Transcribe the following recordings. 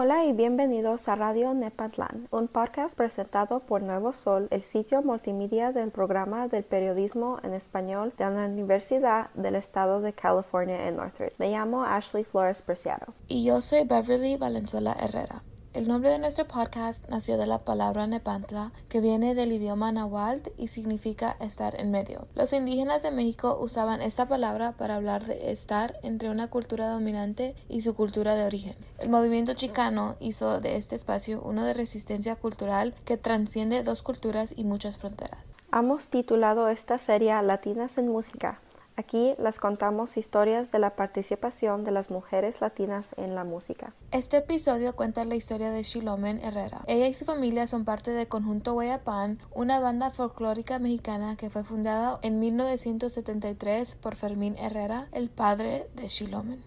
Hola y bienvenidos a Radio Nepantlan, un podcast presentado por Nuevo Sol, el sitio multimedia del programa del periodismo en español de la Universidad del Estado de California en Northridge. Me llamo Ashley Flores Preciado. Y yo soy Beverly Valenzuela Herrera. El nombre de nuestro podcast nació de la palabra Nepantla, que viene del idioma náhuatl y significa estar en medio. Los indígenas de México usaban esta palabra para hablar de estar entre una cultura dominante y su cultura de origen. El movimiento chicano hizo de este espacio uno de resistencia cultural que transciende dos culturas y muchas fronteras. Hemos titulado esta serie Latinas en Música, Aquí les contamos historias de la participación de las mujeres latinas en la música. Este episodio cuenta la historia de Shilomen Herrera. Ella y su familia son parte del conjunto Hueyapan, una banda folclórica mexicana que fue fundada en 1973 por Fermín Herrera, el padre de Shilomen.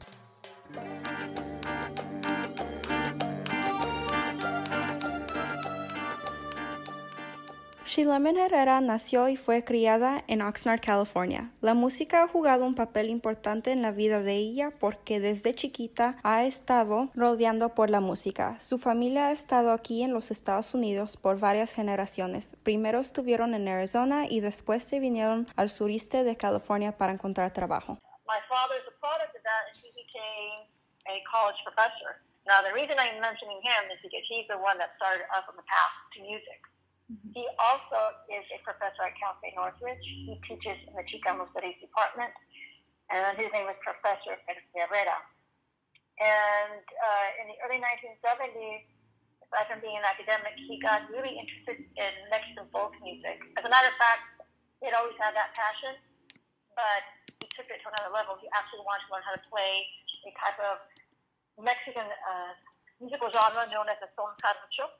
Shilomen Herrera nació y fue criada en Oxnard, California. La música ha jugado un papel importante en la vida de ella porque desde chiquita ha estado rodeando por la música. Su familia ha estado aquí en los Estados Unidos por varias generaciones. Primero estuvieron en Arizona y después se vinieron al sureste de California para encontrar trabajo. My father's a product of that and he became a college professor. Now the reason I'm mentioning him is because he's the one that started us on the path to music. He also is a professor at Cal State Northridge. He teaches in the Chicano Studies Department, and his name is Professor Pedro Herrera. And uh, in the early 1970s, aside from being an academic, he got really interested in Mexican folk music. As a matter of fact, he had always had that passion, but he took it to another level. He actually wanted to learn how to play a type of Mexican uh, musical genre known as the son jarocho.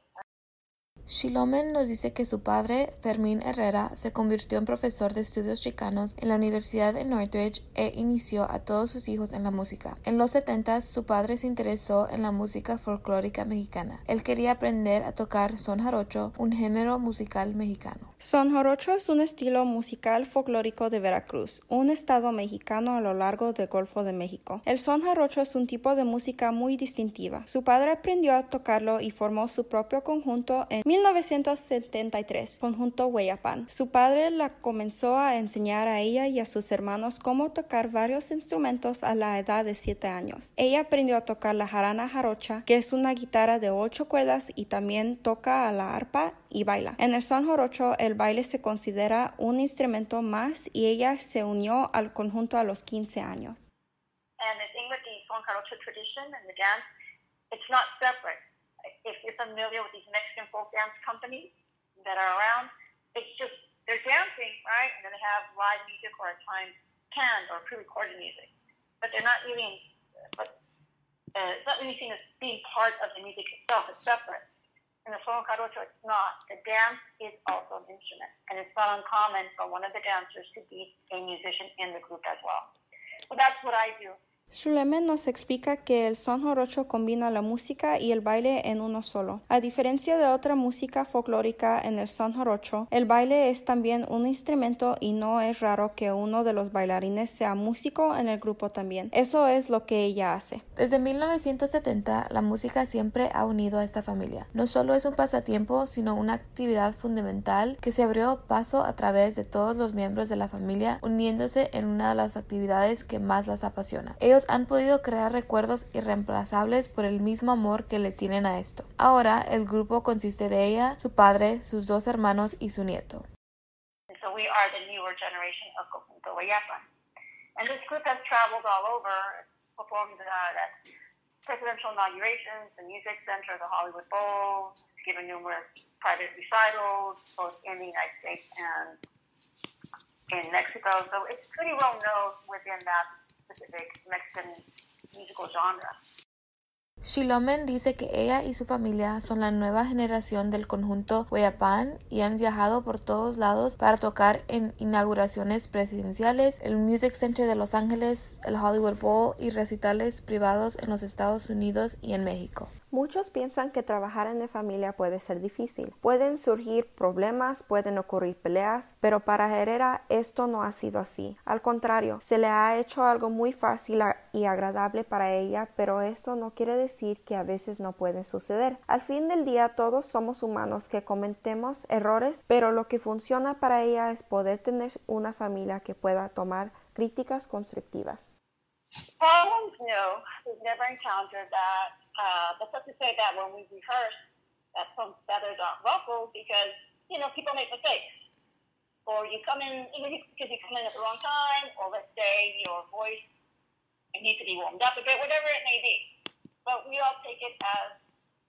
Shilomen nos dice que su padre, Fermín Herrera, se convirtió en profesor de estudios chicanos en la Universidad de Northridge e inició a todos sus hijos en la música. En los 70 su padre se interesó en la música folclórica mexicana. Él quería aprender a tocar son jarocho, un género musical mexicano. Son jarocho es un estilo musical folclórico de Veracruz, un estado mexicano a lo largo del Golfo de México. El son jarocho es un tipo de música muy distintiva. Su padre aprendió a tocarlo y formó su propio conjunto en 1973, conjunto Hueyapan. Su padre la comenzó a enseñar a ella y a sus hermanos cómo tocar varios instrumentos a la edad de 7 años. Ella aprendió a tocar la jarana jarocha, que es una guitarra de 8 cuerdas y también toca a la arpa y baila. En el son jarocho, el baile se considera un instrumento más y ella se unió al conjunto a los 15 años. And with the son jarocho tradition and the not separate. If you're familiar with these Mexican folk dance companies that are around, it's just they're dancing, right? And then they have live music or at times canned or pre-recorded music, but they're not really, but uh, it's not really seen as being part of the music itself. It's separate. In the son jarocho, it's not. The dance is also an instrument, and it's not uncommon for one of the dancers to be a musician in the group as well. So that's what I do. Shulemen nos explica que el son jarocho combina la música y el baile en uno solo. A diferencia de otra música folclórica en el son jarocho, el baile es también un instrumento y no es raro que uno de los bailarines sea músico en el grupo también. Eso es lo que ella hace. Desde 1970, la música siempre ha unido a esta familia. No solo es un pasatiempo, sino una actividad fundamental que se abrió paso a través de todos los miembros de la familia, uniéndose en una de las actividades que más las apasiona. Han podido crear recuerdos irreemplazables por el mismo amor que le tienen a esto. Ahora el grupo consiste de ella, su padre, sus dos hermanos y su nieto. So we are the newer generation of Conjunto Guayapan. And this group has traveled all over, performed uh, at presidential inaugurations, the Music Center, the Hollywood Bowl, given numerous private recitals, both in the United States and in Mexico. So it's pretty well known within that Mexican musical genre. Shilomen dice que ella y su familia son la nueva generación del conjunto Hueyapan y han viajado por todos lados para tocar en inauguraciones presidenciales, el Music Center de Los Ángeles, el Hollywood Bowl y recitales privados en los Estados Unidos y en México. Muchos piensan que trabajar en la familia puede ser difícil. Pueden surgir problemas, pueden ocurrir peleas, pero para Herrera esto no ha sido así. Al contrario, se le ha hecho algo muy fácil y agradable para ella, pero eso no quiere decir que a veces no puede suceder. Al fin del día todos somos humanos que cometemos errores, pero lo que funciona para ella es poder tener una familia que pueda tomar críticas constructivas. Uh, but let's just say that when we rehearse, that some feathers aren't ruffled because, you know, people make mistakes. Or you come in, because you come in at the wrong time, or let's say your voice needs to be warmed up a bit, whatever it may be. But we all take it as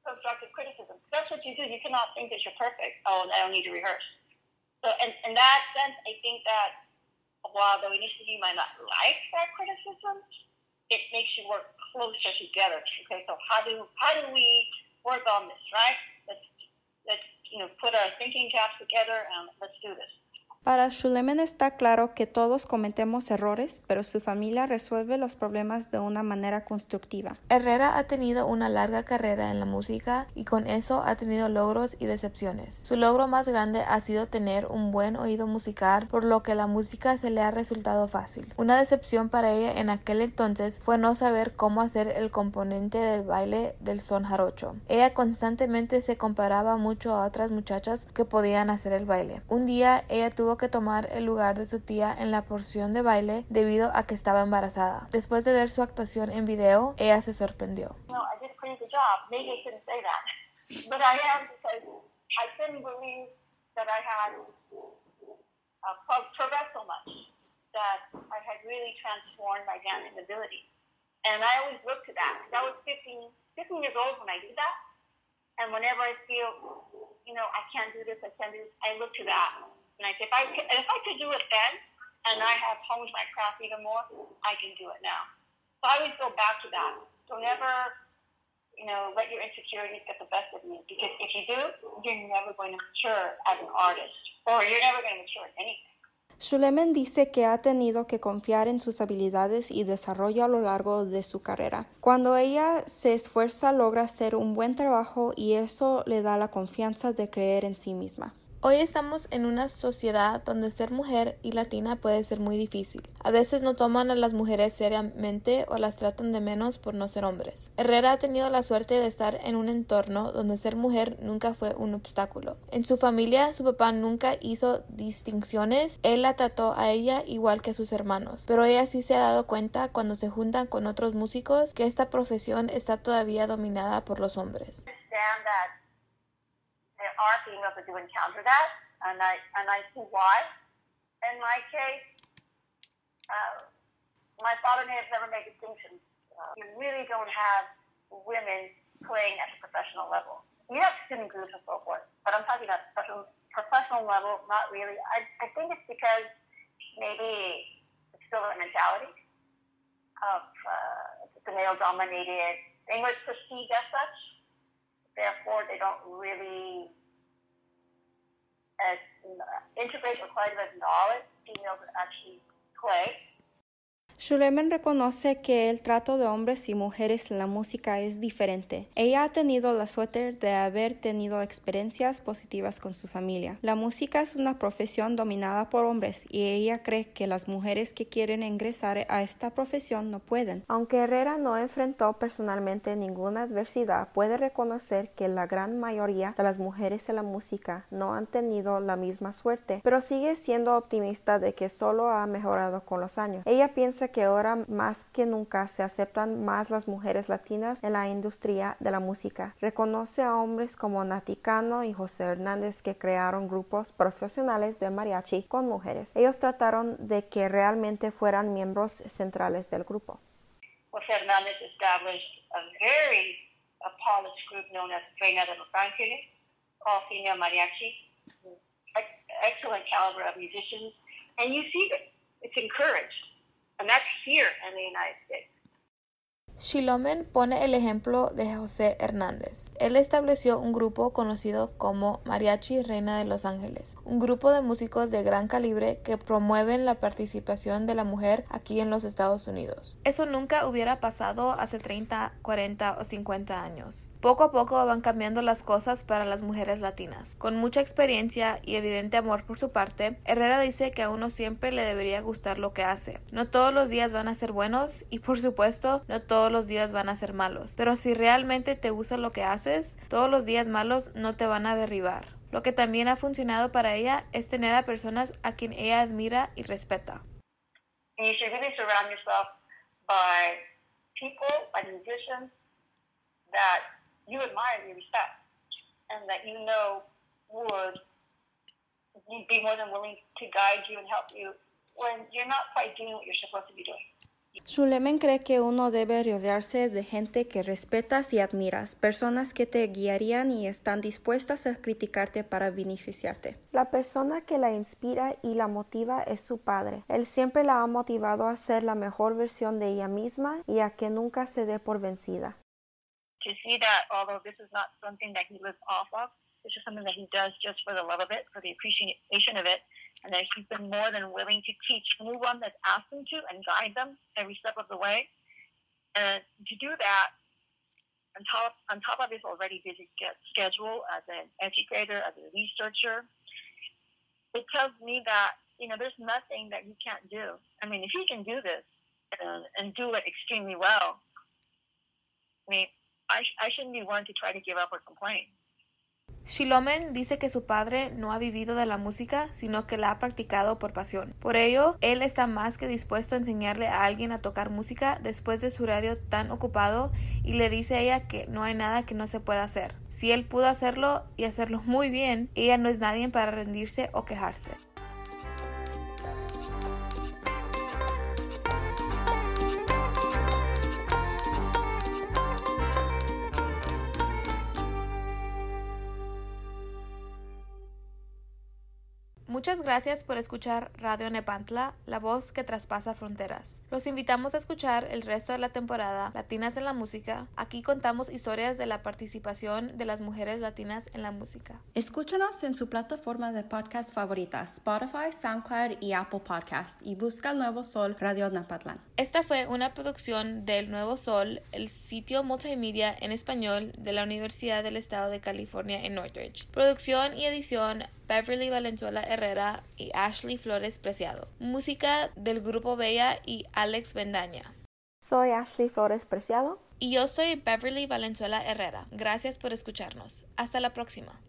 constructive criticism. That's what you do. You cannot think that you're perfect. Oh, I don't need to rehearse. So, in, in that sense, I think that while initially you might not like that criticism, it makes you work closer together. Okay, so how do how do we work on this, right? Let's let's you know put our thinking caps together and let's do this. Para Shulemen está claro que todos cometemos errores, pero su familia resuelve los problemas de una manera constructiva. Herrera ha tenido una larga carrera en la música y con eso ha tenido logros y decepciones. Su logro más grande ha sido tener un buen oído musical, por lo que la música se le ha resultado fácil. Una decepción para ella en aquel entonces fue no saber cómo hacer el componente del baile del son jarocho. Ella constantemente se comparaba mucho a otras muchachas que podían hacer el baile. Un día ella tuvo que tomar el lugar de su tía en la porción de baile debido a que estaba embarazada. Después de ver su actuación en video, ella se sorprendió. And I always look to that. I was 15, 15 years old when I did that. And whenever I feel, you know, I can't do this, I can't do this, I look to that. And I say, if I, if I could do it then, and I have honed my craft even more, I can do it now. So I always go back to that. So never, you know, let your insecurities get the best of you. Because if you do, you're never going to mature as an artist, or you're never going to mature in anything. Shulemen dice que ha tenido que confiar en sus habilidades y desarrollo a lo largo de su carrera. Cuando ella se esfuerza logra hacer un buen trabajo y eso le da la confianza de creer en sí misma. Hoy estamos en una sociedad donde ser mujer y latina puede ser muy difícil. A veces no toman a las mujeres seriamente o las tratan de menos por no ser hombres. Herrera ha tenido la suerte de estar en un entorno donde ser mujer nunca fue un obstáculo. En su familia, su papá nunca hizo distinciones, él la trató a ella igual que a sus hermanos, pero ella sí se ha dado cuenta cuando se juntan con otros músicos que esta profesión está todavía dominada por los hombres. Are females that do encounter that, and I and I see why. In my case, uh, my father may have never made distinctions. Uh, you really don't have women playing at a professional level. You have student groups and so forth, but I'm talking about professional professional level. Not really. I I think it's because maybe it's still a mentality of uh, a male dominated thing was perceived as such therefore they don't really as, integrate quite as knowledge females actually play Shulemen reconoce que el trato de hombres y mujeres en la música es diferente. Ella ha tenido la suerte de haber tenido experiencias positivas con su familia. La música es una profesión dominada por hombres y ella cree que las mujeres que quieren ingresar a esta profesión no pueden. Aunque Herrera no enfrentó personalmente ninguna adversidad, puede reconocer que la gran mayoría de las mujeres en la música no han tenido la misma suerte, pero sigue siendo optimista de que solo ha mejorado con los años. Ella piensa que ahora más que nunca se aceptan más las mujeres latinas en la industria de la música. Reconoce a hombres como Naticano y José Hernández que crearon grupos profesionales de mariachi con mujeres. Ellos trataron de que realmente fueran miembros centrales del grupo. José Hernández established a very polished group known as Reina de los Ángeles, all female mariachi, excellent caliber of musicians, and you see that it's encouraged. And that's here in the United States. Shilomen pone el ejemplo de José Hernández. Él estableció un grupo conocido como Mariachi Reina de Los Ángeles, un grupo de músicos de gran calibre que promueven la participación de la mujer aquí en los Estados Unidos. Eso nunca hubiera pasado hace 30, 40 o 50 años. Poco a poco van cambiando las cosas para las mujeres latinas. Con mucha experiencia y evidente amor por su parte, Herrera dice que a uno siempre le debería gustar lo que hace. No todos los días van a ser buenos y por supuesto no todos los días van a ser malos. Pero si realmente te gusta lo que haces, todos los días malos no te van a derribar. Lo que también ha funcionado para ella es tener a personas a quien ella admira y respeta. you and you respect, and that you know would be more than willing to guide you and help you when you're not quite doing what you're supposed to be doing. Schulemen cree que uno debe rodearse de gente que respetas y admiras, personas que te guiarían y están dispuestas a criticarte para beneficiarte. La persona que la inspira y la motiva es su padre. Él siempre la ha motivado a ser la mejor versión de ella misma y a que nunca se dé por vencida. To see that although this is not something that he lives off of, it's just something that he does just for the love of it, for the appreciation of it, and that he's been more than willing to teach anyone that's asked him to and guide them every step of the way. And to do that, on top, on top of his already busy schedule as an educator, as a researcher, it tells me that, you know, there's nothing that he can't do. I mean, if he can do this and, and do it extremely well, I mean, Shilomen dice que su padre no ha vivido de la música, sino que la ha practicado por pasión. Por ello, él está más que dispuesto a enseñarle a alguien a tocar música después de su horario tan ocupado y le dice a ella que no hay nada que no se pueda hacer. Si él pudo hacerlo y hacerlo muy bien, ella no es nadie para rendirse o quejarse. Muchas gracias por escuchar Radio Nepantla, la voz que traspasa fronteras. Los invitamos a escuchar el resto de la temporada Latinas en la Música. Aquí contamos historias de la participación de las mujeres latinas en la música. Escúchanos en su plataforma de podcast favorita, Spotify, SoundCloud y Apple Podcast, y busca el Nuevo Sol Radio Nepantla. Esta fue una producción del Nuevo Sol, el sitio multimedia en español de la Universidad del Estado de California en Northridge. Producción y edición Beverly Valenzuela Herrera y Ashley Flores Preciado. Música del grupo Bella y Alex Bendaña. Soy Ashley Flores Preciado. Y yo soy Beverly Valenzuela Herrera. Gracias por escucharnos. Hasta la próxima.